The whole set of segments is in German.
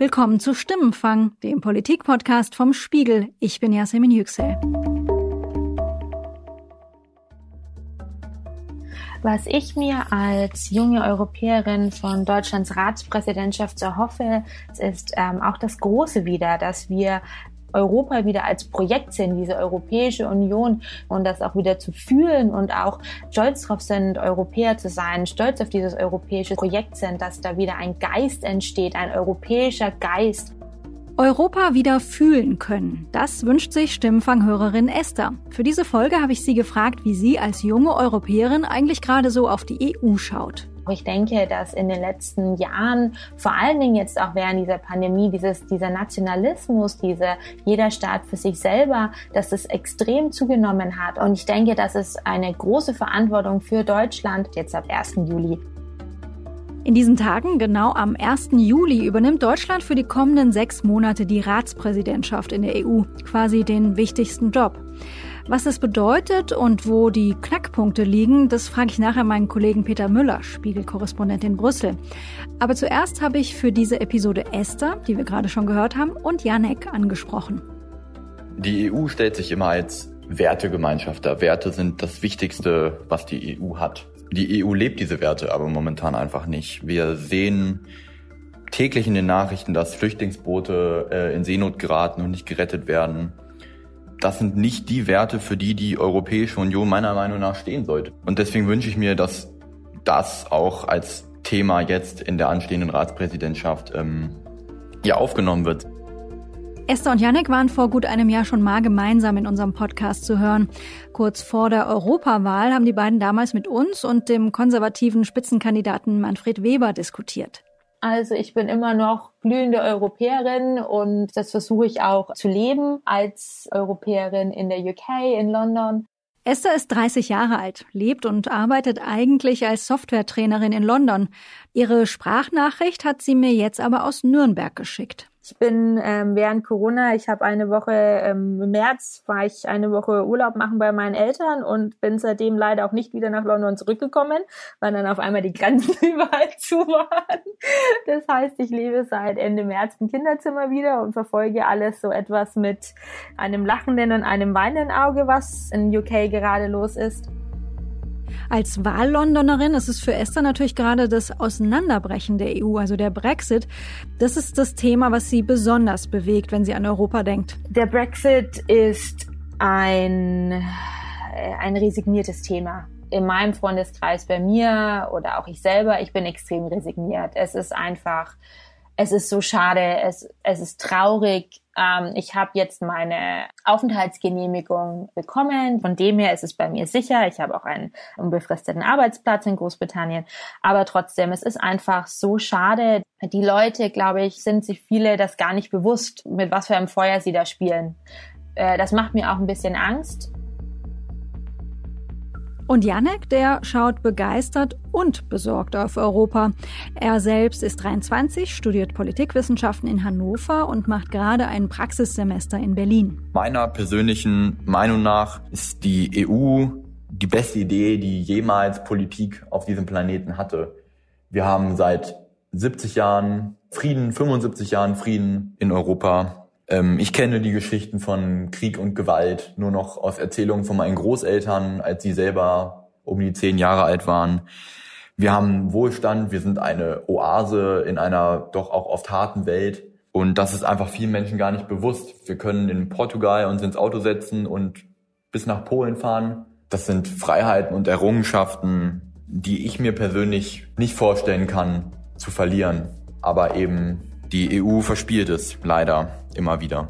Willkommen zu Stimmenfang, dem Politikpodcast vom Spiegel. Ich bin Yasemin Yüksel. Was ich mir als junge Europäerin von Deutschlands Ratspräsidentschaft erhoffe, ist ähm, auch das Große wieder, dass wir Europa wieder als Projekt sehen, diese Europäische Union und das auch wieder zu fühlen und auch stolz drauf sind, Europäer zu sein, stolz auf dieses europäische Projekt sind, dass da wieder ein Geist entsteht, ein europäischer Geist. Europa wieder fühlen können. Das wünscht sich Stimmfanghörerin Esther. Für diese Folge habe ich sie gefragt, wie sie als junge Europäerin eigentlich gerade so auf die EU schaut. Ich denke, dass in den letzten Jahren, vor allen Dingen jetzt auch während dieser Pandemie, dieses, dieser Nationalismus, diese jeder Staat für sich selber, dass es extrem zugenommen hat. Und ich denke, das ist eine große Verantwortung für Deutschland jetzt ab 1. Juli. In diesen Tagen, genau am 1. Juli, übernimmt Deutschland für die kommenden sechs Monate die Ratspräsidentschaft in der EU, quasi den wichtigsten Job. Was das bedeutet und wo die Knackpunkte liegen, das frage ich nachher meinen Kollegen Peter Müller, Spiegelkorrespondent in Brüssel. Aber zuerst habe ich für diese Episode Esther, die wir gerade schon gehört haben, und Janek angesprochen. Die EU stellt sich immer als Wertegemeinschaft dar. Werte sind das Wichtigste, was die EU hat. Die EU lebt diese Werte aber momentan einfach nicht. Wir sehen täglich in den Nachrichten, dass Flüchtlingsboote äh, in Seenot geraten und nicht gerettet werden das sind nicht die Werte, für die die Europäische Union meiner Meinung nach stehen sollte. Und deswegen wünsche ich mir, dass das auch als Thema jetzt in der anstehenden Ratspräsidentschaft ähm, ja aufgenommen wird. Esther und Yannick waren vor gut einem Jahr schon mal gemeinsam in unserem Podcast zu hören. Kurz vor der Europawahl haben die beiden damals mit uns und dem konservativen Spitzenkandidaten Manfred Weber diskutiert. Also ich bin immer noch glühende Europäerin und das versuche ich auch zu leben als Europäerin in der UK, in London. Esther ist 30 Jahre alt, lebt und arbeitet eigentlich als Softwaretrainerin in London. Ihre Sprachnachricht hat sie mir jetzt aber aus Nürnberg geschickt. Ich bin ähm, während Corona, ich habe eine Woche ähm, im März, war ich eine Woche Urlaub machen bei meinen Eltern und bin seitdem leider auch nicht wieder nach London zurückgekommen, weil dann auf einmal die Grenzen überall zu waren. Das heißt, ich lebe seit Ende März im Kinderzimmer wieder und verfolge alles so etwas mit einem lachenden und einem weinenden Auge, was in UK gerade los ist. Als Wahllondonerin ist es für Esther natürlich gerade das Auseinanderbrechen der EU, also der Brexit. Das ist das Thema, was sie besonders bewegt, wenn sie an Europa denkt. Der Brexit ist ein, ein resigniertes Thema in meinem Freundeskreis bei mir oder auch ich selber, ich bin extrem resigniert. Es ist einfach, es ist so schade, es, es ist traurig. Ähm, ich habe jetzt meine Aufenthaltsgenehmigung bekommen. Von dem her ist es bei mir sicher. Ich habe auch einen unbefristeten Arbeitsplatz in Großbritannien. Aber trotzdem, es ist einfach so schade. Die Leute, glaube ich, sind sich viele das gar nicht bewusst, mit was für einem Feuer sie da spielen. Äh, das macht mir auch ein bisschen Angst. Und Janek, der schaut begeistert und besorgt auf Europa. Er selbst ist 23, studiert Politikwissenschaften in Hannover und macht gerade ein Praxissemester in Berlin. Meiner persönlichen Meinung nach ist die EU die beste Idee, die jemals Politik auf diesem Planeten hatte. Wir haben seit 70 Jahren Frieden, 75 Jahren Frieden in Europa. Ähm, ich kenne die Geschichten von Krieg und Gewalt nur noch aus Erzählungen von meinen Großeltern, als sie selber um die zehn Jahre alt waren. Wir haben Wohlstand, wir sind eine Oase in einer doch auch oft harten Welt. Und das ist einfach vielen Menschen gar nicht bewusst. Wir können in Portugal uns ins Auto setzen und bis nach Polen fahren. Das sind Freiheiten und Errungenschaften, die ich mir persönlich nicht vorstellen kann zu verlieren. Aber eben die EU verspielt es leider immer wieder.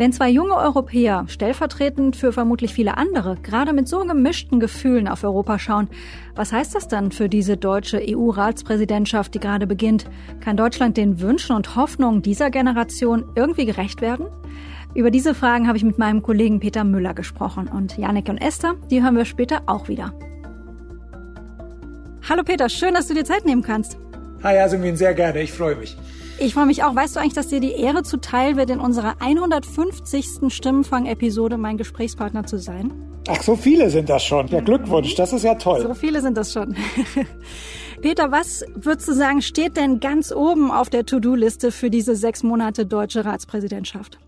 Wenn zwei junge Europäer, stellvertretend für vermutlich viele andere, gerade mit so gemischten Gefühlen auf Europa schauen, was heißt das dann für diese deutsche EU-Ratspräsidentschaft, die gerade beginnt? Kann Deutschland den Wünschen und Hoffnungen dieser Generation irgendwie gerecht werden? Über diese Fragen habe ich mit meinem Kollegen Peter Müller gesprochen und Janik und Esther, die hören wir später auch wieder. Hallo Peter, schön, dass du dir Zeit nehmen kannst. Hi Yasemin, sehr gerne, ich freue mich. Ich freue mich auch. Weißt du eigentlich, dass dir die Ehre zuteil wird, in unserer 150. Stimmenfang-Episode mein Gesprächspartner zu sein? Ach, so viele sind das schon. Ja, Glückwunsch, das ist ja toll. So viele sind das schon. Peter, was würdest du sagen, steht denn ganz oben auf der To-Do-Liste für diese sechs Monate deutsche Ratspräsidentschaft?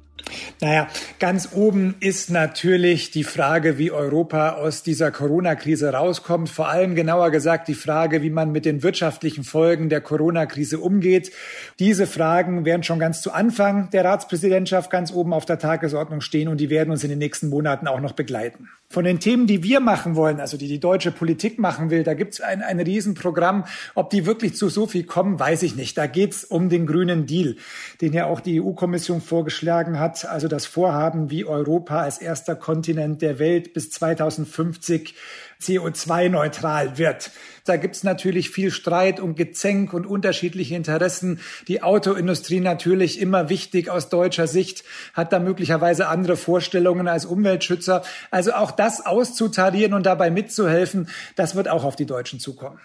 Naja, ganz oben ist natürlich die Frage, wie Europa aus dieser Corona-Krise rauskommt. Vor allem genauer gesagt die Frage, wie man mit den wirtschaftlichen Folgen der Corona-Krise umgeht. Diese Fragen werden schon ganz zu Anfang der Ratspräsidentschaft ganz oben auf der Tagesordnung stehen und die werden uns in den nächsten Monaten auch noch begleiten. Von den Themen, die wir machen wollen, also die die deutsche Politik machen will, da gibt es ein, ein Riesenprogramm. Ob die wirklich zu so viel kommen, weiß ich nicht. Da geht es um den grünen Deal, den ja auch die EU-Kommission vorgeschlagen hat. Also das Vorhaben, wie Europa als erster Kontinent der Welt bis 2050 CO2-neutral wird. Da gibt's natürlich viel Streit und Gezänk und unterschiedliche Interessen. Die Autoindustrie natürlich immer wichtig aus deutscher Sicht, hat da möglicherweise andere Vorstellungen als Umweltschützer. Also auch das auszutarieren und dabei mitzuhelfen, das wird auch auf die Deutschen zukommen.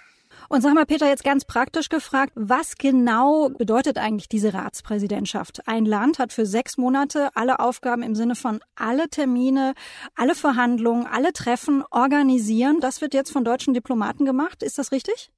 Und sag mal, Peter, jetzt ganz praktisch gefragt, was genau bedeutet eigentlich diese Ratspräsidentschaft? Ein Land hat für sechs Monate alle Aufgaben im Sinne von alle Termine, alle Verhandlungen, alle Treffen organisieren. Das wird jetzt von deutschen Diplomaten gemacht. Ist das richtig?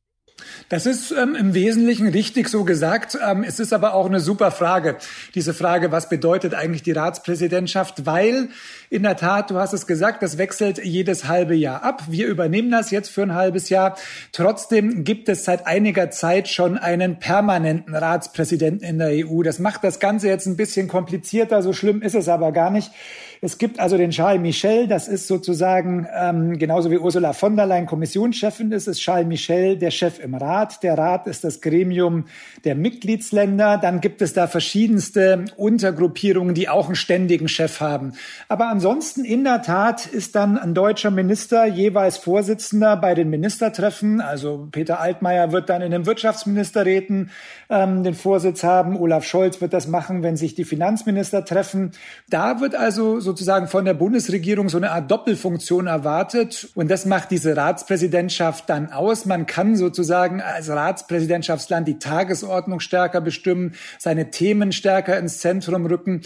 Das ist ähm, im Wesentlichen richtig so gesagt. Ähm, es ist aber auch eine super Frage. Diese Frage, was bedeutet eigentlich die Ratspräsidentschaft? Weil in der Tat, du hast es gesagt, das wechselt jedes halbe Jahr ab. Wir übernehmen das jetzt für ein halbes Jahr. Trotzdem gibt es seit einiger Zeit schon einen permanenten Ratspräsidenten in der EU. Das macht das Ganze jetzt ein bisschen komplizierter. So schlimm ist es aber gar nicht. Es gibt also den Charles Michel, das ist sozusagen ähm, genauso wie Ursula von der Leyen Kommissionschefin ist, ist Charles Michel der Chef im Rat. Der Rat ist das Gremium der Mitgliedsländer. Dann gibt es da verschiedenste Untergruppierungen, die auch einen ständigen Chef haben. Aber ansonsten in der Tat ist dann ein deutscher Minister jeweils Vorsitzender bei den Ministertreffen. Also Peter Altmaier wird dann in den Wirtschaftsministerräten ähm, den Vorsitz haben. Olaf Scholz wird das machen, wenn sich die Finanzminister treffen. Da wird also sozusagen von der Bundesregierung so eine Art Doppelfunktion erwartet. Und das macht diese Ratspräsidentschaft dann aus. Man kann sozusagen als Ratspräsidentschaftsland die Tagesordnung stärker bestimmen, seine Themen stärker ins Zentrum rücken.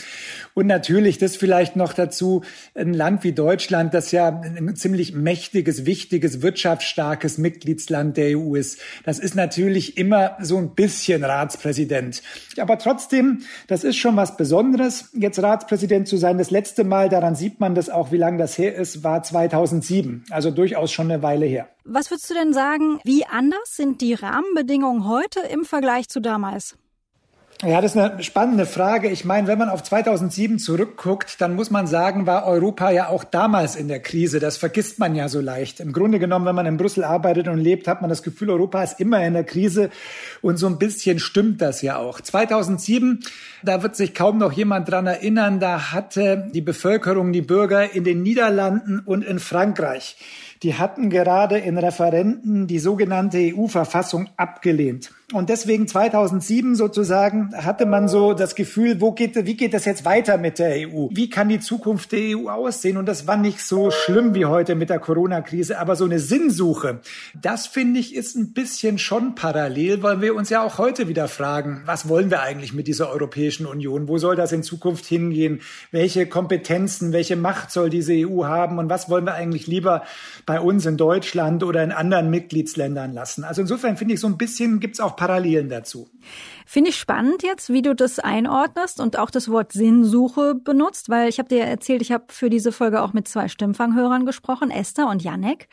Und natürlich das vielleicht noch dazu, ein Land wie Deutschland, das ja ein ziemlich mächtiges, wichtiges, wirtschaftsstarkes Mitgliedsland der EU ist. Das ist natürlich immer so ein bisschen Ratspräsident. Aber trotzdem, das ist schon was Besonderes, jetzt Ratspräsident zu sein. Das letzte Mal, daran sieht man das auch, wie lange das her ist, war 2007. Also durchaus schon eine Weile her. Was würdest du denn sagen, wie anders sind die Rahmenbedingungen heute im Vergleich zu damals? Ja, das ist eine spannende Frage. Ich meine, wenn man auf 2007 zurückguckt, dann muss man sagen, war Europa ja auch damals in der Krise. Das vergisst man ja so leicht. Im Grunde genommen, wenn man in Brüssel arbeitet und lebt, hat man das Gefühl, Europa ist immer in der Krise. Und so ein bisschen stimmt das ja auch. 2007, da wird sich kaum noch jemand dran erinnern, da hatte die Bevölkerung, die Bürger in den Niederlanden und in Frankreich die hatten gerade in Referenten die sogenannte EU-Verfassung abgelehnt. Und deswegen 2007 sozusagen hatte man so das Gefühl, wo geht, wie geht das jetzt weiter mit der EU? Wie kann die Zukunft der EU aussehen? Und das war nicht so schlimm wie heute mit der Corona-Krise, aber so eine Sinnsuche, das finde ich ist ein bisschen schon parallel, weil wir uns ja auch heute wieder fragen, was wollen wir eigentlich mit dieser Europäischen Union? Wo soll das in Zukunft hingehen? Welche Kompetenzen, welche Macht soll diese EU haben? Und was wollen wir eigentlich lieber bei uns in Deutschland oder in anderen Mitgliedsländern lassen? Also insofern finde ich so ein bisschen gibt es auch Parallelen dazu. Finde ich spannend jetzt, wie du das einordnest und auch das Wort Sinnsuche benutzt, weil ich habe dir erzählt, ich habe für diese Folge auch mit zwei Stimmfanghörern gesprochen, Esther und Janek,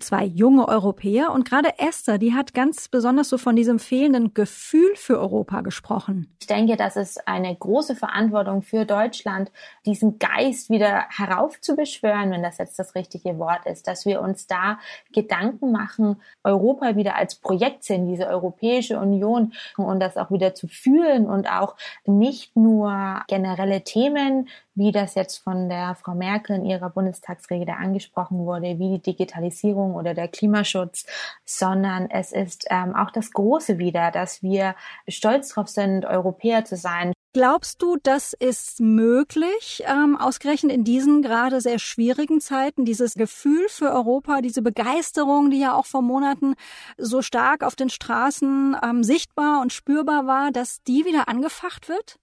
zwei junge Europäer. Und gerade Esther, die hat ganz besonders so von diesem fehlenden Gefühl für Europa gesprochen. Ich denke, das ist eine große Verantwortung für Deutschland, diesen Geist wieder heraufzubeschwören, wenn das jetzt das richtige Wort ist, dass wir uns da Gedanken machen, Europa wieder als Projekt sehen, diese Europäische Union und das auch wieder zu fühlen und auch nicht nur generelle Themen, wie das jetzt von der Frau Merkel in ihrer Bundestagsrede angesprochen wurde, wie die Digitalisierung oder der Klimaschutz, sondern es ist ähm, auch das Große wieder, dass wir stolz drauf sind, Europäer zu sein. Glaubst du, das ist möglich, ähm, ausgerechnet in diesen gerade sehr schwierigen Zeiten, dieses Gefühl für Europa, diese Begeisterung, die ja auch vor Monaten so stark auf den Straßen ähm, sichtbar und spürbar war, dass die wieder angefacht wird?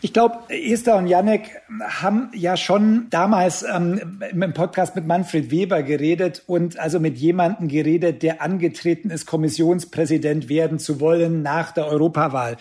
Ich glaube, Esther und Janek haben ja schon damals ähm, im Podcast mit Manfred Weber geredet und also mit jemandem geredet, der angetreten ist, Kommissionspräsident werden zu wollen nach der Europawahl.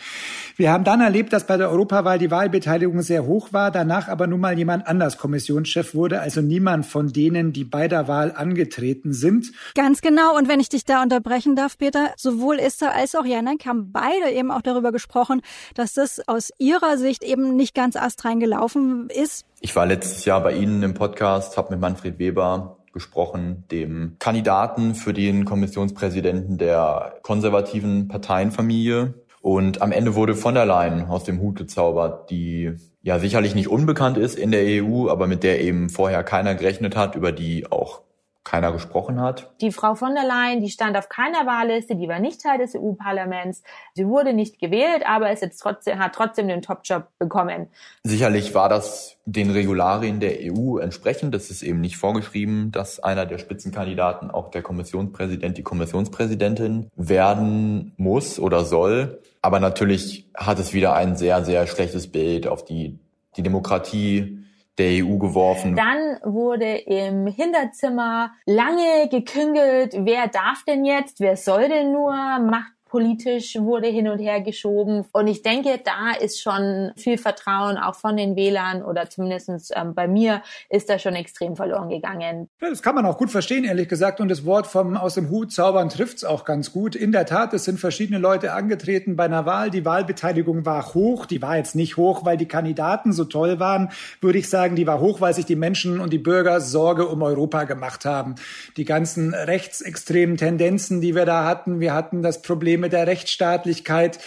Wir haben dann erlebt, dass bei der Europawahl die Wahlbeteiligung sehr hoch war, danach aber nun mal jemand anders Kommissionschef wurde, also niemand von denen, die bei der Wahl angetreten sind. Ganz genau. Und wenn ich dich da unterbrechen darf, Peter, sowohl Esther als auch Janek haben beide eben auch darüber gesprochen, dass das aus ihrer Sicht eben nicht ganz astrein gelaufen ist. Ich war letztes Jahr bei Ihnen im Podcast, habe mit Manfred Weber gesprochen, dem Kandidaten für den Kommissionspräsidenten der konservativen Parteienfamilie. Und am Ende wurde von der Leyen aus dem Hut gezaubert, die ja sicherlich nicht unbekannt ist in der EU, aber mit der eben vorher keiner gerechnet hat, über die auch keiner gesprochen hat. Die Frau von der Leyen, die stand auf keiner Wahlliste, die war nicht Teil des EU-Parlaments. Sie wurde nicht gewählt, aber ist jetzt trotzdem, hat trotzdem den Top-Job bekommen. Sicherlich war das den Regularien der EU entsprechend. Das ist eben nicht vorgeschrieben, dass einer der Spitzenkandidaten auch der Kommissionspräsident, die Kommissionspräsidentin werden muss oder soll. Aber natürlich hat es wieder ein sehr, sehr schlechtes Bild auf die, die Demokratie der EU geworfen. Dann wurde im Hinterzimmer lange geküngelt, wer darf denn jetzt, wer soll denn nur, macht politisch wurde hin und her geschoben. Und ich denke, da ist schon viel Vertrauen auch von den Wählern oder zumindest ähm, bei mir ist da schon extrem verloren gegangen. Ja, das kann man auch gut verstehen, ehrlich gesagt. Und das Wort vom aus dem Hut zaubern trifft es auch ganz gut. In der Tat, es sind verschiedene Leute angetreten bei einer Wahl. Die Wahlbeteiligung war hoch. Die war jetzt nicht hoch, weil die Kandidaten so toll waren, würde ich sagen. Die war hoch, weil sich die Menschen und die Bürger Sorge um Europa gemacht haben. Die ganzen rechtsextremen Tendenzen, die wir da hatten. Wir hatten das Problem mit der Rechtsstaatlichkeit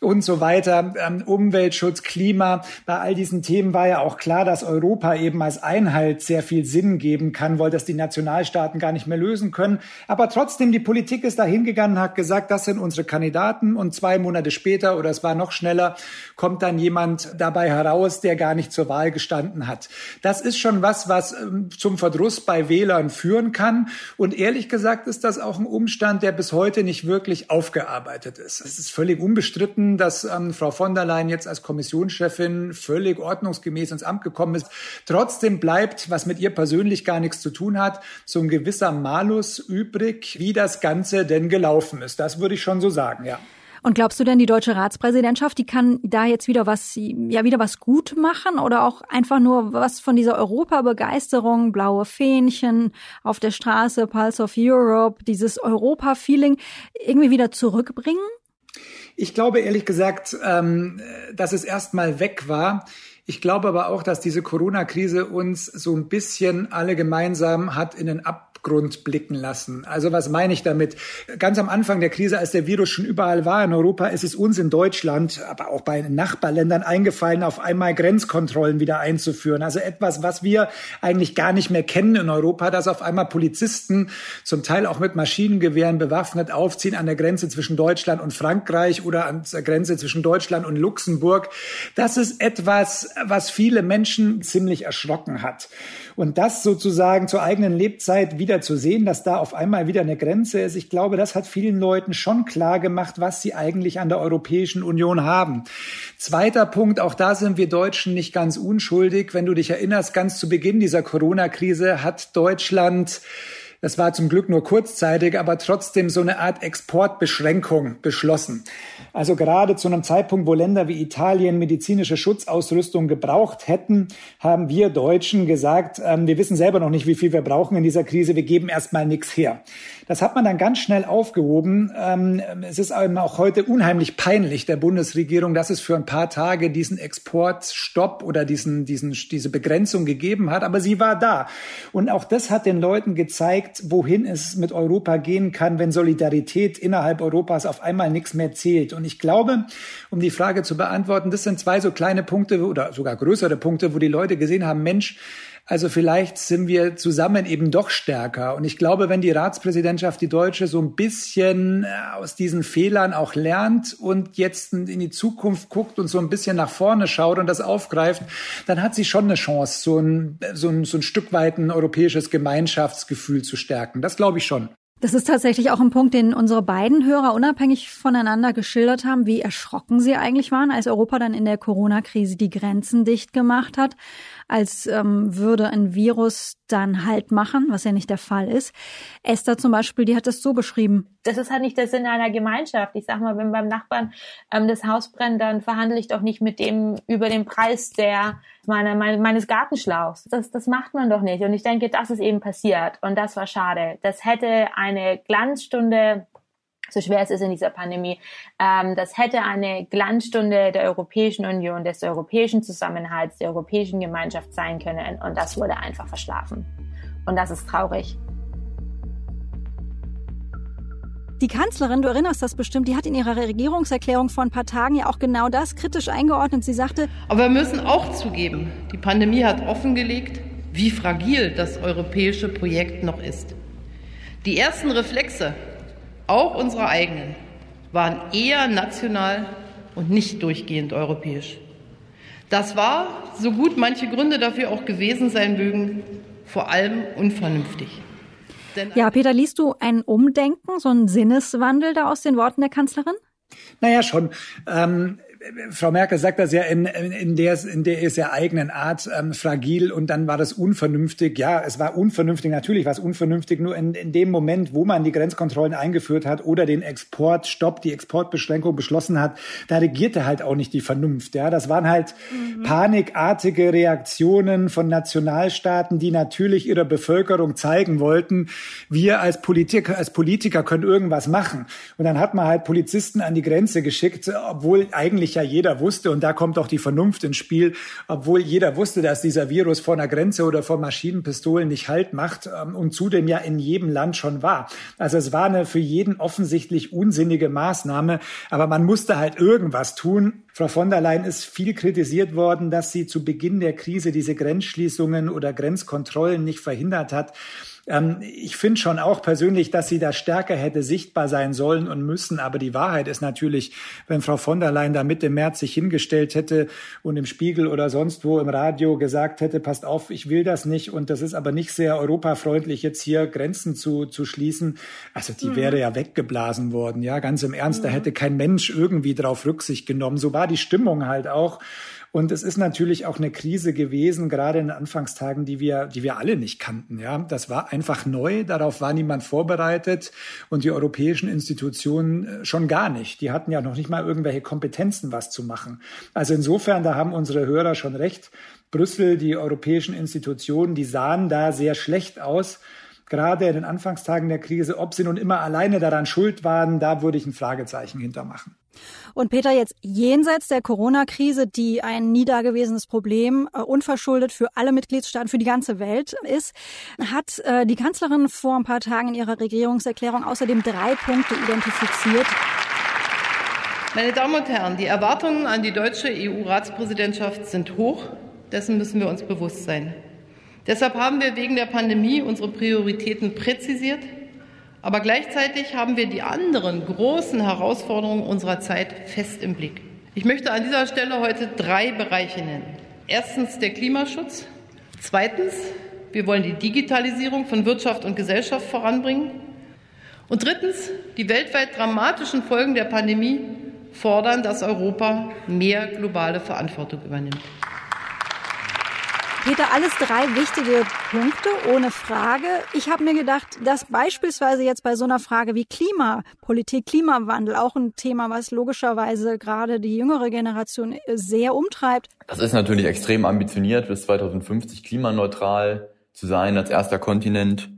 und so weiter, ähm, Umweltschutz, Klima. Bei all diesen Themen war ja auch klar, dass Europa eben als Einheit sehr viel Sinn geben kann, weil das die Nationalstaaten gar nicht mehr lösen können. Aber trotzdem, die Politik ist da hingegangen, hat gesagt, das sind unsere Kandidaten und zwei Monate später oder es war noch schneller, kommt dann jemand dabei heraus, der gar nicht zur Wahl gestanden hat. Das ist schon was, was ähm, zum Verdruss bei Wählern führen kann. Und ehrlich gesagt ist das auch ein Umstand, der bis heute nicht wirklich aufgearbeitet eingearbeitet ist. Es ist völlig unbestritten, dass ähm, Frau von der Leyen jetzt als Kommissionschefin völlig ordnungsgemäß ins Amt gekommen ist. Trotzdem bleibt, was mit ihr persönlich gar nichts zu tun hat, so ein gewisser Malus übrig, wie das Ganze denn gelaufen ist. Das würde ich schon so sagen, ja. Und glaubst du denn, die deutsche Ratspräsidentschaft, die kann da jetzt wieder was, ja, wieder was gut machen oder auch einfach nur was von dieser Europabegeisterung, blaue Fähnchen auf der Straße, Pulse of Europe, dieses Europa-Feeling irgendwie wieder zurückbringen? Ich glaube ehrlich gesagt, ähm, dass es erstmal weg war. Ich glaube aber auch, dass diese Corona-Krise uns so ein bisschen alle gemeinsam hat in den Ab Abgrund blicken lassen. Also was meine ich damit? Ganz am Anfang der Krise, als der Virus schon überall war in Europa, ist es uns in Deutschland, aber auch bei Nachbarländern eingefallen, auf einmal Grenzkontrollen wieder einzuführen. Also etwas, was wir eigentlich gar nicht mehr kennen in Europa, dass auf einmal Polizisten zum Teil auch mit Maschinengewehren bewaffnet aufziehen an der Grenze zwischen Deutschland und Frankreich oder an der Grenze zwischen Deutschland und Luxemburg. Das ist etwas, was viele Menschen ziemlich erschrocken hat. Und das sozusagen zur eigenen Lebzeit wieder zu sehen, dass da auf einmal wieder eine Grenze ist, ich glaube, das hat vielen Leuten schon klar gemacht, was sie eigentlich an der Europäischen Union haben. Zweiter Punkt, auch da sind wir Deutschen nicht ganz unschuldig. Wenn du dich erinnerst, ganz zu Beginn dieser Corona-Krise hat Deutschland das war zum Glück nur kurzzeitig, aber trotzdem so eine Art Exportbeschränkung beschlossen. Also gerade zu einem Zeitpunkt, wo Länder wie Italien medizinische Schutzausrüstung gebraucht hätten, haben wir Deutschen gesagt, ähm, wir wissen selber noch nicht, wie viel wir brauchen in dieser Krise, wir geben erstmal nichts her. Das hat man dann ganz schnell aufgehoben. Ähm, es ist auch heute unheimlich peinlich der Bundesregierung, dass es für ein paar Tage diesen Exportstopp oder diesen, diesen, diese Begrenzung gegeben hat. Aber sie war da. Und auch das hat den Leuten gezeigt, wohin es mit Europa gehen kann, wenn Solidarität innerhalb Europas auf einmal nichts mehr zählt. Und ich glaube, um die Frage zu beantworten, das sind zwei so kleine Punkte oder sogar größere Punkte, wo die Leute gesehen haben, Mensch, also vielleicht sind wir zusammen eben doch stärker. Und ich glaube, wenn die Ratspräsidentschaft, die deutsche, so ein bisschen äh, aus diesen Fehlern auch lernt und jetzt in die Zukunft guckt und so ein bisschen nach vorne schaut und das aufgreift, dann hat sie schon eine Chance, so ein, so ein, so ein Stück weit ein europäisches Gemeinschaftsgefühl zu stärken. Das glaube ich schon. Das ist tatsächlich auch ein Punkt, den unsere beiden Hörer unabhängig voneinander geschildert haben, wie erschrocken sie eigentlich waren, als Europa dann in der Corona-Krise die Grenzen dicht gemacht hat, als ähm, würde ein Virus dann Halt machen, was ja nicht der Fall ist. Esther zum Beispiel, die hat das so beschrieben. Das ist halt nicht der Sinn einer Gemeinschaft. Ich sag mal, wenn beim Nachbarn ähm, das Haus brennt, dann verhandle ich doch nicht mit dem über den Preis der meine, meine, meines Gartenschlauchs. Das, das macht man doch nicht. Und ich denke, das ist eben passiert. Und das war schade. Das hätte eine Glanzstunde so schwer es ist in dieser Pandemie. Ähm, das hätte eine Glanzstunde der Europäischen Union, des europäischen Zusammenhalts, der europäischen Gemeinschaft sein können. Und das wurde einfach verschlafen. Und das ist traurig. Die Kanzlerin, du erinnerst das bestimmt, die hat in ihrer Regierungserklärung vor ein paar Tagen ja auch genau das kritisch eingeordnet. Sie sagte, aber wir müssen auch zugeben, die Pandemie hat offengelegt, wie fragil das europäische Projekt noch ist. Die ersten Reflexe auch unsere eigenen, waren eher national und nicht durchgehend europäisch. Das war, so gut manche Gründe dafür auch gewesen sein mögen, vor allem unvernünftig. ja, Peter, liest du ein Umdenken, so einen Sinneswandel da aus den Worten der Kanzlerin? Naja, schon. Ähm, Frau Merkel sagt das ja in, in, der, in der ist ja eigenen Art ähm, fragil und dann war das unvernünftig. Ja, es war unvernünftig, natürlich war es unvernünftig, nur in, in dem Moment, wo man die Grenzkontrollen eingeführt hat oder den Exportstopp, die Exportbeschränkung beschlossen hat, da regierte halt auch nicht die Vernunft. Ja, das waren halt mhm. panikartige Reaktionen von Nationalstaaten, die natürlich ihrer Bevölkerung zeigen wollten, wir als Politiker, als Politiker können irgendwas machen. Und dann hat man halt Polizisten an die Grenze geschickt, obwohl eigentlich eigentlich ja jeder wusste, und da kommt auch die Vernunft ins Spiel, obwohl jeder wusste, dass dieser Virus vor einer Grenze oder vor Maschinenpistolen nicht Halt macht ähm, und zudem ja in jedem Land schon war. Also es war eine für jeden offensichtlich unsinnige Maßnahme, aber man musste halt irgendwas tun. Frau von der Leyen ist viel kritisiert worden, dass sie zu Beginn der Krise diese Grenzschließungen oder Grenzkontrollen nicht verhindert hat. Ähm, ich finde schon auch persönlich, dass sie da stärker hätte sichtbar sein sollen und müssen. Aber die Wahrheit ist natürlich, wenn Frau von der Leyen da Mitte März sich hingestellt hätte und im Spiegel oder sonst wo im Radio gesagt hätte, passt auf, ich will das nicht und das ist aber nicht sehr europafreundlich, jetzt hier Grenzen zu, zu schließen. Also die mhm. wäre ja weggeblasen worden. Ja, ganz im Ernst, mhm. da hätte kein Mensch irgendwie drauf Rücksicht genommen. So war die Stimmung halt auch. Und es ist natürlich auch eine Krise gewesen, gerade in den Anfangstagen, die wir, die wir alle nicht kannten. Ja, das war einfach neu. Darauf war niemand vorbereitet und die europäischen Institutionen äh, schon gar nicht. Die hatten ja noch nicht mal irgendwelche Kompetenzen, was zu machen. Also insofern, da haben unsere Hörer schon recht. Brüssel, die europäischen Institutionen, die sahen da sehr schlecht aus gerade in den Anfangstagen der Krise, ob sie nun immer alleine daran schuld waren, da würde ich ein Fragezeichen hintermachen. Und Peter, jetzt jenseits der Corona-Krise, die ein nie dagewesenes Problem, äh, unverschuldet für alle Mitgliedstaaten, für die ganze Welt ist, hat äh, die Kanzlerin vor ein paar Tagen in ihrer Regierungserklärung außerdem drei Punkte identifiziert. Meine Damen und Herren, die Erwartungen an die deutsche EU-Ratspräsidentschaft sind hoch. Dessen müssen wir uns bewusst sein. Deshalb haben wir wegen der Pandemie unsere Prioritäten präzisiert aber gleichzeitig haben wir die anderen großen Herausforderungen unserer Zeit fest im Blick. Ich möchte an dieser Stelle heute drei Bereiche nennen. Erstens der Klimaschutz. Zweitens, wir wollen die Digitalisierung von Wirtschaft und Gesellschaft voranbringen. Und drittens, die weltweit dramatischen Folgen der Pandemie fordern, dass Europa mehr globale Verantwortung übernimmt. Peter, alles drei wichtige Punkte, ohne Frage. Ich habe mir gedacht, dass beispielsweise jetzt bei so einer Frage wie Klimapolitik, Klimawandel auch ein Thema, was logischerweise gerade die jüngere Generation sehr umtreibt. Das ist natürlich extrem ambitioniert, bis 2050 klimaneutral zu sein als erster Kontinent.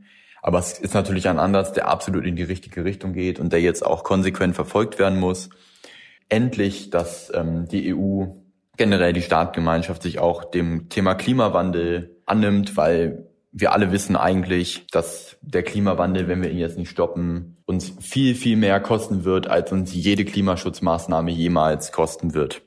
Aber es ist natürlich ein Ansatz, der absolut in die richtige Richtung geht und der jetzt auch konsequent verfolgt werden muss. Endlich, dass ähm, die EU generell die Staatengemeinschaft sich auch dem Thema Klimawandel annimmt, weil wir alle wissen eigentlich, dass der Klimawandel, wenn wir ihn jetzt nicht stoppen, uns viel, viel mehr kosten wird, als uns jede Klimaschutzmaßnahme jemals kosten wird.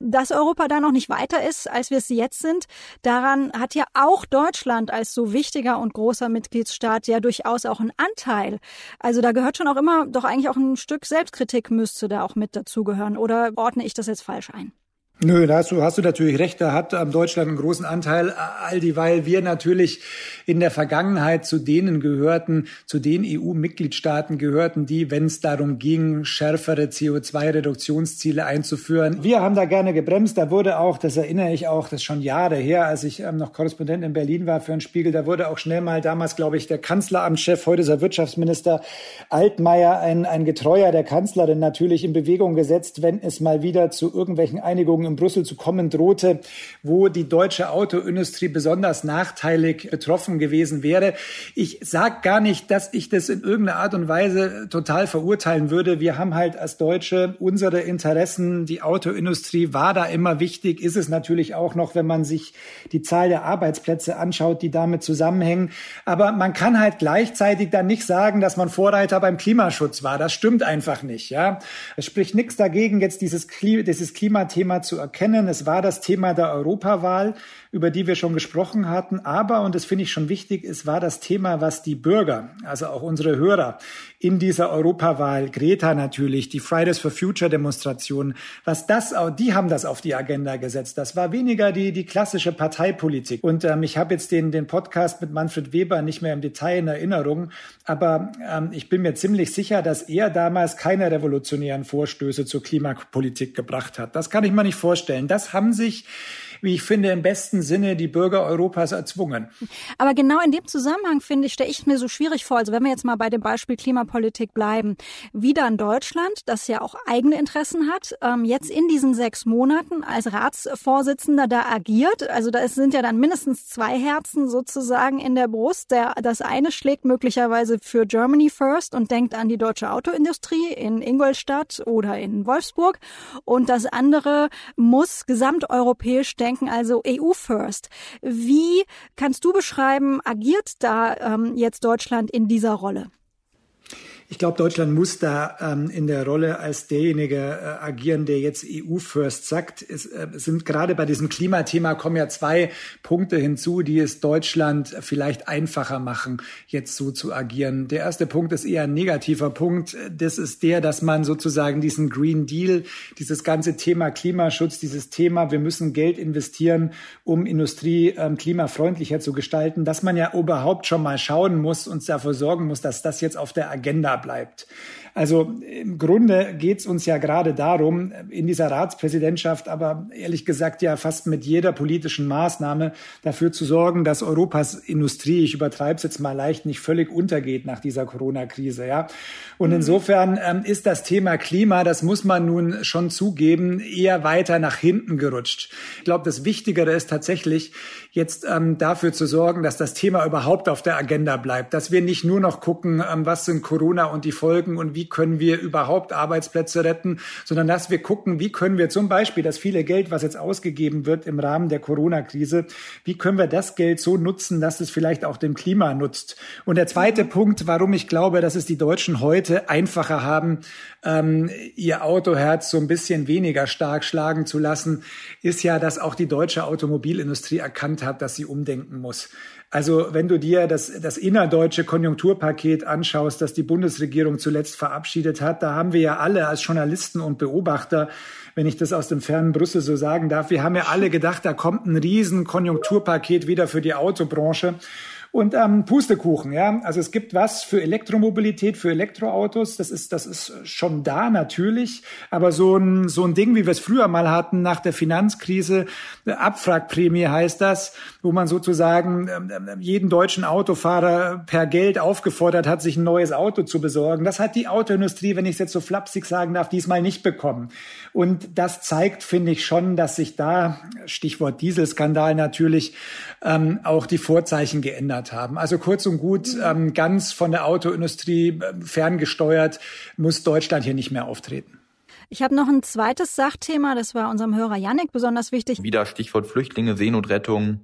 Dass Europa da noch nicht weiter ist, als wir es jetzt sind, daran hat ja auch Deutschland als so wichtiger und großer Mitgliedsstaat ja durchaus auch einen Anteil. Also da gehört schon auch immer, doch eigentlich auch ein Stück Selbstkritik müsste da auch mit dazugehören. Oder ordne ich das jetzt falsch ein? Nö, da hast du, hast du natürlich recht. Da hat ähm, Deutschland einen großen Anteil, all dieweil wir natürlich in der Vergangenheit zu denen gehörten, zu den EU-Mitgliedstaaten gehörten, die, wenn es darum ging, schärfere CO2-Reduktionsziele einzuführen. Wir haben da gerne gebremst. Da wurde auch, das erinnere ich auch, das ist schon Jahre her, als ich ähm, noch Korrespondent in Berlin war für einen Spiegel, da wurde auch schnell mal damals, glaube ich, der Kanzleramtschef, heute ist er Wirtschaftsminister Altmaier, ein, ein Getreuer der Kanzlerin natürlich in Bewegung gesetzt, wenn es mal wieder zu irgendwelchen Einigungen in Brüssel zu kommen drohte, wo die deutsche Autoindustrie besonders nachteilig betroffen gewesen wäre. Ich sage gar nicht, dass ich das in irgendeiner Art und Weise total verurteilen würde. Wir haben halt als Deutsche unsere Interessen. Die Autoindustrie war da immer wichtig, ist es natürlich auch noch, wenn man sich die Zahl der Arbeitsplätze anschaut, die damit zusammenhängen. Aber man kann halt gleichzeitig dann nicht sagen, dass man Vorreiter beim Klimaschutz war. Das stimmt einfach nicht. Ja, es spricht nichts dagegen, jetzt dieses, Klima, dieses Klimathema zu erkennen. Es war das Thema der Europawahl über die wir schon gesprochen hatten. Aber, und das finde ich schon wichtig, es war das Thema, was die Bürger, also auch unsere Hörer in dieser Europawahl, Greta natürlich, die Fridays for Future Demonstration, was das, die haben das auf die Agenda gesetzt. Das war weniger die, die klassische Parteipolitik. Und ähm, ich habe jetzt den, den Podcast mit Manfred Weber nicht mehr im Detail in Erinnerung, aber ähm, ich bin mir ziemlich sicher, dass er damals keine revolutionären Vorstöße zur Klimapolitik gebracht hat. Das kann ich mir nicht vorstellen. Das haben sich wie ich finde, im besten Sinne die Bürger Europas erzwungen. Aber genau in dem Zusammenhang, finde ich, stelle ich mir so schwierig vor, also wenn wir jetzt mal bei dem Beispiel Klimapolitik bleiben, wieder in Deutschland, das ja auch eigene Interessen hat, ähm, jetzt in diesen sechs Monaten als Ratsvorsitzender da agiert. Also da sind ja dann mindestens zwei Herzen sozusagen in der Brust. Der, das eine schlägt möglicherweise für Germany First und denkt an die deutsche Autoindustrie in Ingolstadt oder in Wolfsburg. Und das andere muss gesamteuropäisch denken denken, also EU First. Wie kannst du beschreiben, agiert da ähm, jetzt Deutschland in dieser Rolle? Ich glaube, Deutschland muss da ähm, in der Rolle als derjenige äh, agieren, der jetzt EU-First sagt. Es äh, sind gerade bei diesem Klimathema kommen ja zwei Punkte hinzu, die es Deutschland vielleicht einfacher machen, jetzt so zu agieren. Der erste Punkt ist eher ein negativer Punkt. Das ist der, dass man sozusagen diesen Green Deal, dieses ganze Thema Klimaschutz, dieses Thema, wir müssen Geld investieren, um Industrie ähm, klimafreundlicher zu gestalten, dass man ja überhaupt schon mal schauen muss und dafür sorgen muss, dass das jetzt auf der Agenda bleibt. Also im Grunde geht es uns ja gerade darum, in dieser Ratspräsidentschaft, aber ehrlich gesagt ja fast mit jeder politischen Maßnahme dafür zu sorgen, dass Europas Industrie, ich übertreibe es jetzt mal leicht, nicht völlig untergeht nach dieser Corona-Krise. Ja? Und mhm. insofern ähm, ist das Thema Klima, das muss man nun schon zugeben, eher weiter nach hinten gerutscht. Ich glaube, das Wichtigere ist tatsächlich, jetzt ähm, dafür zu sorgen, dass das Thema überhaupt auf der Agenda bleibt, dass wir nicht nur noch gucken, ähm, was sind Corona und die Folgen und wie wie können wir überhaupt Arbeitsplätze retten, sondern dass wir gucken, wie können wir zum Beispiel das viele Geld, was jetzt ausgegeben wird im Rahmen der Corona-Krise, wie können wir das Geld so nutzen, dass es vielleicht auch dem Klima nutzt. Und der zweite Punkt, warum ich glaube, dass es die Deutschen heute einfacher haben, ähm, ihr Autoherz so ein bisschen weniger stark schlagen zu lassen, ist ja, dass auch die deutsche Automobilindustrie erkannt hat, dass sie umdenken muss. Also wenn du dir das, das innerdeutsche Konjunkturpaket anschaust, das die Bundesregierung zuletzt verabschiedet hat, da haben wir ja alle als Journalisten und Beobachter, wenn ich das aus dem fernen Brüssel so sagen darf, wir haben ja alle gedacht, da kommt ein riesen Konjunkturpaket wieder für die Autobranche. Und ähm, Pustekuchen, ja. Also es gibt was für Elektromobilität, für Elektroautos. Das ist, das ist schon da natürlich. Aber so ein, so ein Ding, wie wir es früher mal hatten nach der Finanzkrise, Abfragprämie heißt das, wo man sozusagen ähm, ähm, jeden deutschen Autofahrer per Geld aufgefordert hat, sich ein neues Auto zu besorgen. Das hat die Autoindustrie, wenn ich es jetzt so flapsig sagen darf, diesmal nicht bekommen. Und das zeigt, finde ich schon, dass sich da, Stichwort Dieselskandal natürlich, ähm, auch die Vorzeichen geändert haben. Also kurz und gut, ähm, ganz von der Autoindustrie äh, ferngesteuert muss Deutschland hier nicht mehr auftreten. Ich habe noch ein zweites Sachthema, das war unserem Hörer Yannick besonders wichtig. Wieder Stichwort Flüchtlinge, Seenotrettung.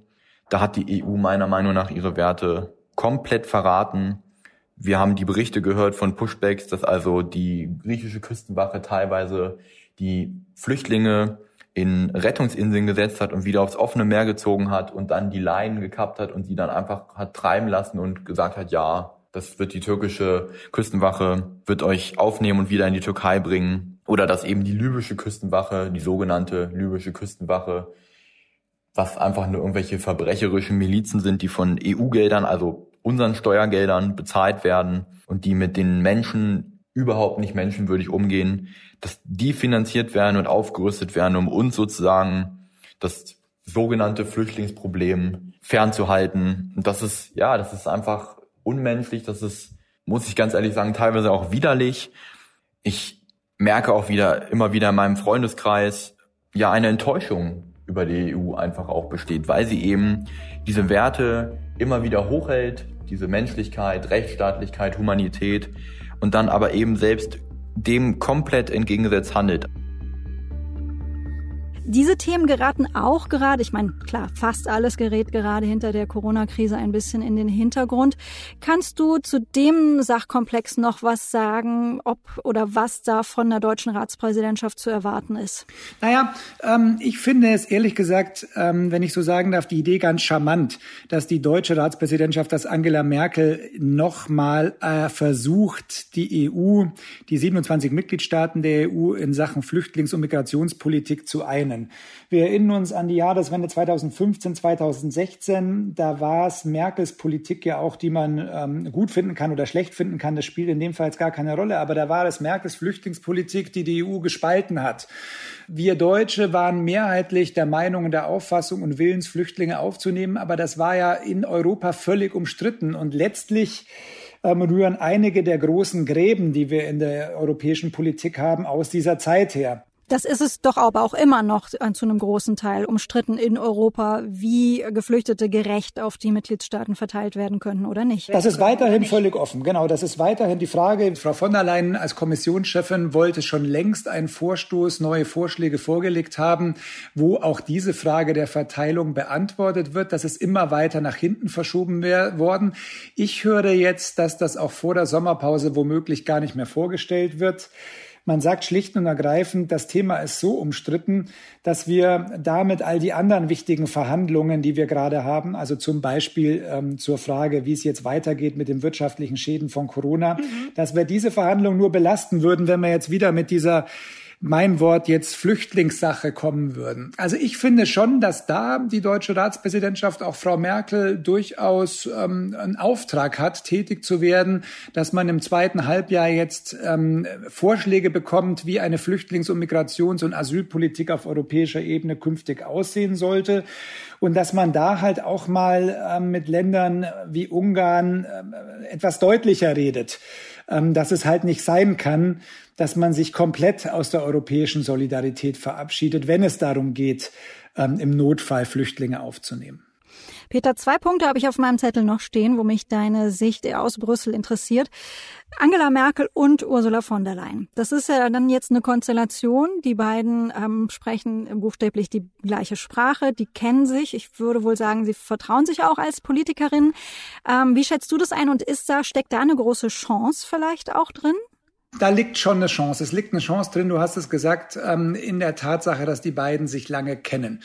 Da hat die EU meiner Meinung nach ihre Werte komplett verraten. Wir haben die Berichte gehört von Pushbacks, dass also die griechische Küstenwache teilweise die Flüchtlinge in Rettungsinseln gesetzt hat und wieder aufs offene Meer gezogen hat und dann die Leinen gekappt hat und sie dann einfach hat treiben lassen und gesagt hat, ja, das wird die türkische Küstenwache, wird euch aufnehmen und wieder in die Türkei bringen. Oder dass eben die libysche Küstenwache, die sogenannte libysche Küstenwache, was einfach nur irgendwelche verbrecherischen Milizen sind, die von EU-Geldern, also unseren Steuergeldern bezahlt werden und die mit den Menschen überhaupt nicht menschenwürdig umgehen, dass die finanziert werden und aufgerüstet werden, um uns sozusagen das sogenannte Flüchtlingsproblem fernzuhalten. Und das ist, ja, das ist einfach unmenschlich, das ist, muss ich ganz ehrlich sagen, teilweise auch widerlich. Ich merke auch wieder, immer wieder in meinem Freundeskreis, ja, eine Enttäuschung über die EU einfach auch besteht, weil sie eben diese Werte immer wieder hochhält, diese Menschlichkeit, Rechtsstaatlichkeit, Humanität und dann aber eben selbst dem komplett entgegengesetzt handelt. Diese Themen geraten auch gerade, ich meine, klar, fast alles gerät gerade hinter der Corona-Krise ein bisschen in den Hintergrund. Kannst du zu dem Sachkomplex noch was sagen, ob oder was da von der deutschen Ratspräsidentschaft zu erwarten ist? Naja, ähm, ich finde es ehrlich gesagt, ähm, wenn ich so sagen darf, die Idee ganz charmant, dass die deutsche Ratspräsidentschaft, dass Angela Merkel nochmal äh, versucht, die EU, die 27 Mitgliedstaaten der EU in Sachen Flüchtlings- und Migrationspolitik zu einen können. Wir erinnern uns an die Jahreswende 2015, 2016. Da war es Merkels Politik ja auch, die man ähm, gut finden kann oder schlecht finden kann. Das spielt in dem Fall jetzt gar keine Rolle. Aber da war es Merkels Flüchtlingspolitik, die die EU gespalten hat. Wir Deutsche waren mehrheitlich der Meinung und der Auffassung und Willens, Flüchtlinge aufzunehmen. Aber das war ja in Europa völlig umstritten. Und letztlich ähm, rühren einige der großen Gräben, die wir in der europäischen Politik haben, aus dieser Zeit her. Das ist es doch aber auch immer noch zu einem großen Teil umstritten in Europa, wie Geflüchtete gerecht auf die Mitgliedstaaten verteilt werden können oder nicht. Das ist weiterhin völlig offen. Genau, das ist weiterhin die Frage. Frau von der Leyen als Kommissionschefin wollte schon längst einen Vorstoß, neue Vorschläge vorgelegt haben, wo auch diese Frage der Verteilung beantwortet wird. Das ist immer weiter nach hinten verschoben worden. Ich höre jetzt, dass das auch vor der Sommerpause womöglich gar nicht mehr vorgestellt wird. Man sagt schlicht und ergreifend, das Thema ist so umstritten, dass wir damit all die anderen wichtigen Verhandlungen, die wir gerade haben, also zum Beispiel ähm, zur Frage, wie es jetzt weitergeht mit den wirtschaftlichen Schäden von Corona, mhm. dass wir diese Verhandlungen nur belasten würden, wenn wir jetzt wieder mit dieser mein Wort jetzt Flüchtlingssache kommen würden. Also ich finde schon, dass da die deutsche Ratspräsidentschaft, auch Frau Merkel, durchaus ähm, einen Auftrag hat, tätig zu werden, dass man im zweiten Halbjahr jetzt ähm, Vorschläge bekommt, wie eine Flüchtlings- und Migrations- und Asylpolitik auf europäischer Ebene künftig aussehen sollte und dass man da halt auch mal ähm, mit Ländern wie Ungarn äh, etwas deutlicher redet, dass es halt nicht sein kann, dass man sich komplett aus der europäischen Solidarität verabschiedet, wenn es darum geht, ähm, im Notfall Flüchtlinge aufzunehmen. Peter, zwei Punkte habe ich auf meinem Zettel noch stehen, wo mich deine Sicht aus Brüssel interessiert. Angela Merkel und Ursula von der Leyen. Das ist ja dann jetzt eine Konstellation. Die beiden ähm, sprechen buchstäblich die gleiche Sprache, die kennen sich. Ich würde wohl sagen, sie vertrauen sich auch als Politikerin. Ähm, wie schätzt du das ein und ist da, steckt da eine große Chance vielleicht auch drin? Da liegt schon eine Chance. Es liegt eine Chance drin, du hast es gesagt, ähm, in der Tatsache, dass die beiden sich lange kennen.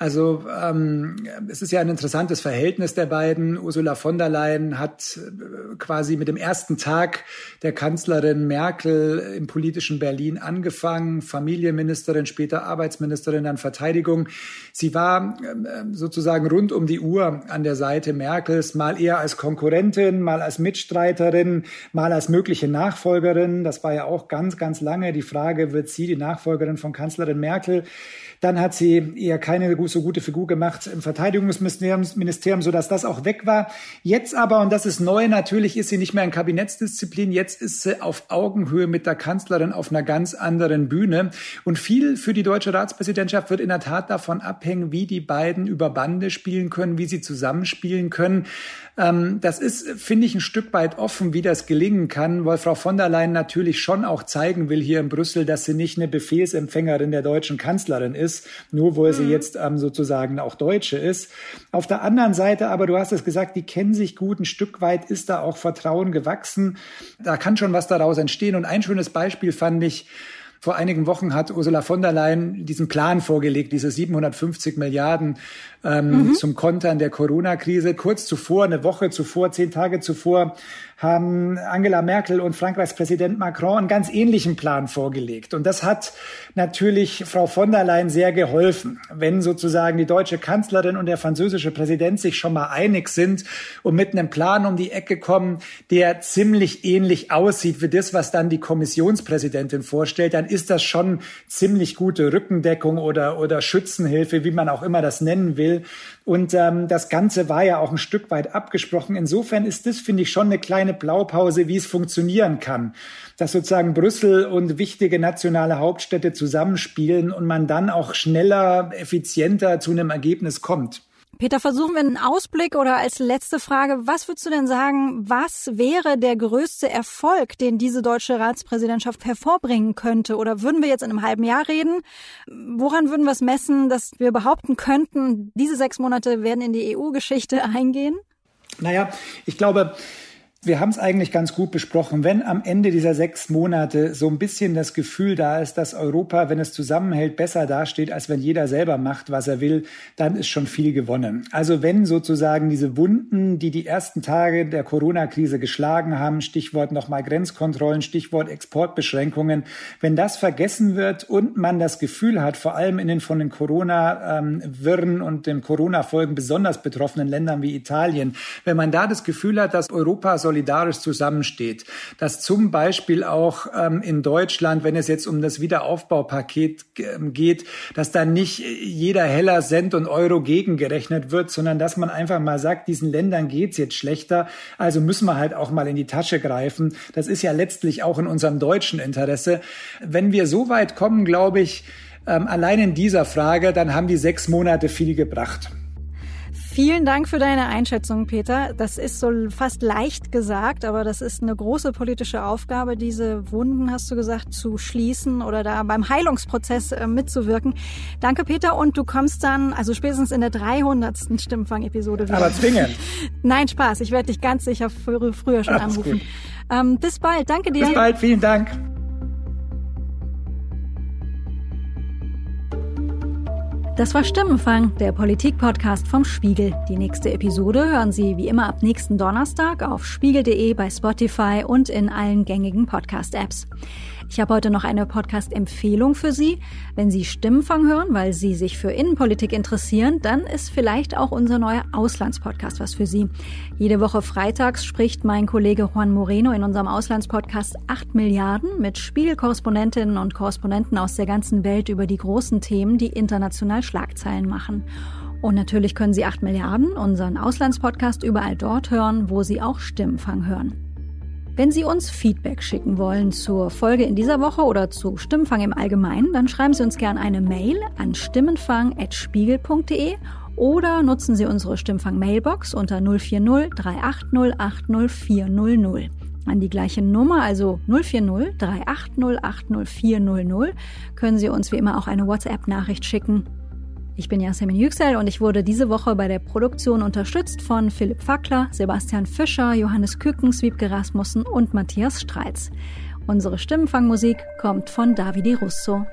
Also ähm, es ist ja ein interessantes Verhältnis der beiden. Ursula von der Leyen hat äh, quasi mit dem ersten Tag der Kanzlerin Merkel im politischen Berlin angefangen, Familienministerin, später Arbeitsministerin, dann Verteidigung. Sie war äh, sozusagen rund um die Uhr an der Seite Merkels, mal eher als Konkurrentin, mal als Mitstreiterin, mal als mögliche Nachfolgerin. Das war ja auch ganz, ganz lange die Frage, wird sie die Nachfolgerin von Kanzlerin Merkel? Dann hat sie eher keine so gute Figur gemacht im Verteidigungsministerium, sodass das auch weg war. Jetzt aber, und das ist neu, natürlich ist sie nicht mehr in Kabinettsdisziplin. Jetzt ist sie auf Augenhöhe mit der Kanzlerin auf einer ganz anderen Bühne. Und viel für die deutsche Ratspräsidentschaft wird in der Tat davon abhängen, wie die beiden über Bande spielen können, wie sie zusammenspielen können. Ähm, das ist, finde ich, ein Stück weit offen, wie das gelingen kann, weil Frau von der Leyen natürlich schon auch zeigen will hier in Brüssel, dass sie nicht eine Befehlsempfängerin der deutschen Kanzlerin ist, nur weil mhm. sie jetzt ähm, sozusagen auch Deutsche ist. Auf der anderen Seite aber, du hast es gesagt, die kennen sich gut, ein Stück weit ist da auch Vertrauen gewachsen. Da kann schon was daraus entstehen. Und ein schönes Beispiel fand ich, vor einigen Wochen hat Ursula von der Leyen diesen Plan vorgelegt, diese 750 Milliarden ähm, mhm. zum Kontern der Corona-Krise. Kurz zuvor, eine Woche zuvor, zehn Tage zuvor, haben Angela Merkel und Frankreichs Präsident Macron einen ganz ähnlichen Plan vorgelegt. Und das hat natürlich Frau von der Leyen sehr geholfen. Wenn sozusagen die deutsche Kanzlerin und der französische Präsident sich schon mal einig sind und mit einem Plan um die Ecke kommen, der ziemlich ähnlich aussieht wie das, was dann die Kommissionspräsidentin vorstellt, dann ist das schon ziemlich gute Rückendeckung oder, oder Schützenhilfe, wie man auch immer das nennen will. Und ähm, das Ganze war ja auch ein Stück weit abgesprochen. Insofern ist das, finde ich, schon eine kleine Blaupause, wie es funktionieren kann. Dass sozusagen Brüssel und wichtige nationale Hauptstädte zusammenspielen und man dann auch schneller, effizienter zu einem Ergebnis kommt. Peter, versuchen wir einen Ausblick oder als letzte Frage, was würdest du denn sagen, was wäre der größte Erfolg, den diese deutsche Ratspräsidentschaft hervorbringen könnte? Oder würden wir jetzt in einem halben Jahr reden? Woran würden wir es messen, dass wir behaupten könnten, diese sechs Monate werden in die EU-Geschichte eingehen? Naja, ich glaube, wir haben es eigentlich ganz gut besprochen. Wenn am Ende dieser sechs Monate so ein bisschen das Gefühl da ist, dass Europa, wenn es zusammenhält, besser dasteht, als wenn jeder selber macht, was er will, dann ist schon viel gewonnen. Also wenn sozusagen diese Wunden, die die ersten Tage der Corona-Krise geschlagen haben, Stichwort nochmal Grenzkontrollen, Stichwort Exportbeschränkungen, wenn das vergessen wird und man das Gefühl hat, vor allem in den von den Corona-Wirren und den Corona-Folgen besonders betroffenen Ländern wie Italien, wenn man da das Gefühl hat, dass Europa so solidarisch zusammensteht. Dass zum Beispiel auch ähm, in Deutschland, wenn es jetzt um das Wiederaufbaupaket ähm, geht, dass da nicht jeder Heller Cent und Euro gegengerechnet wird, sondern dass man einfach mal sagt, diesen Ländern geht's jetzt schlechter, also müssen wir halt auch mal in die Tasche greifen. Das ist ja letztlich auch in unserem deutschen Interesse. Wenn wir so weit kommen, glaube ich, ähm, allein in dieser Frage, dann haben die sechs Monate viel gebracht. Vielen Dank für deine Einschätzung, Peter. Das ist so fast leicht gesagt, aber das ist eine große politische Aufgabe, diese Wunden, hast du gesagt, zu schließen oder da beim Heilungsprozess äh, mitzuwirken. Danke, Peter. Und du kommst dann, also spätestens in der 300. Stimmfang-Episode wieder. Aber zwingend. Nein, Spaß. Ich werde dich ganz sicher früher, früher schon Alles anrufen. Ähm, bis bald. Danke dir. Bis bald. Vielen Dank. Das war Stimmenfang, der Politik-Podcast vom Spiegel. Die nächste Episode hören Sie wie immer ab nächsten Donnerstag auf spiegel.de, bei Spotify und in allen gängigen Podcast-Apps. Ich habe heute noch eine Podcast-Empfehlung für Sie. Wenn Sie Stimmenfang hören, weil Sie sich für Innenpolitik interessieren, dann ist vielleicht auch unser neuer Auslandspodcast was für Sie. Jede Woche freitags spricht mein Kollege Juan Moreno in unserem Auslandspodcast 8 Milliarden mit Spiegelkorrespondentinnen und Korrespondenten aus der ganzen Welt über die großen Themen, die international Schlagzeilen machen. Und natürlich können Sie 8 Milliarden, unseren Auslandspodcast, überall dort hören, wo Sie auch Stimmenfang hören. Wenn Sie uns Feedback schicken wollen zur Folge in dieser Woche oder zu Stimmenfang im Allgemeinen, dann schreiben Sie uns gerne eine Mail an stimmenfang.spiegel.de oder nutzen Sie unsere Stimmfang-Mailbox unter 040 380 80 400. An die gleiche Nummer, also 040 380 80 400, können Sie uns wie immer auch eine WhatsApp-Nachricht schicken. Ich bin Yasemin Yüksel und ich wurde diese Woche bei der Produktion unterstützt von Philipp Fackler, Sebastian Fischer, Johannes Küken, Wiebke Rasmussen und Matthias Streitz. Unsere Stimmenfangmusik kommt von Davide Russo.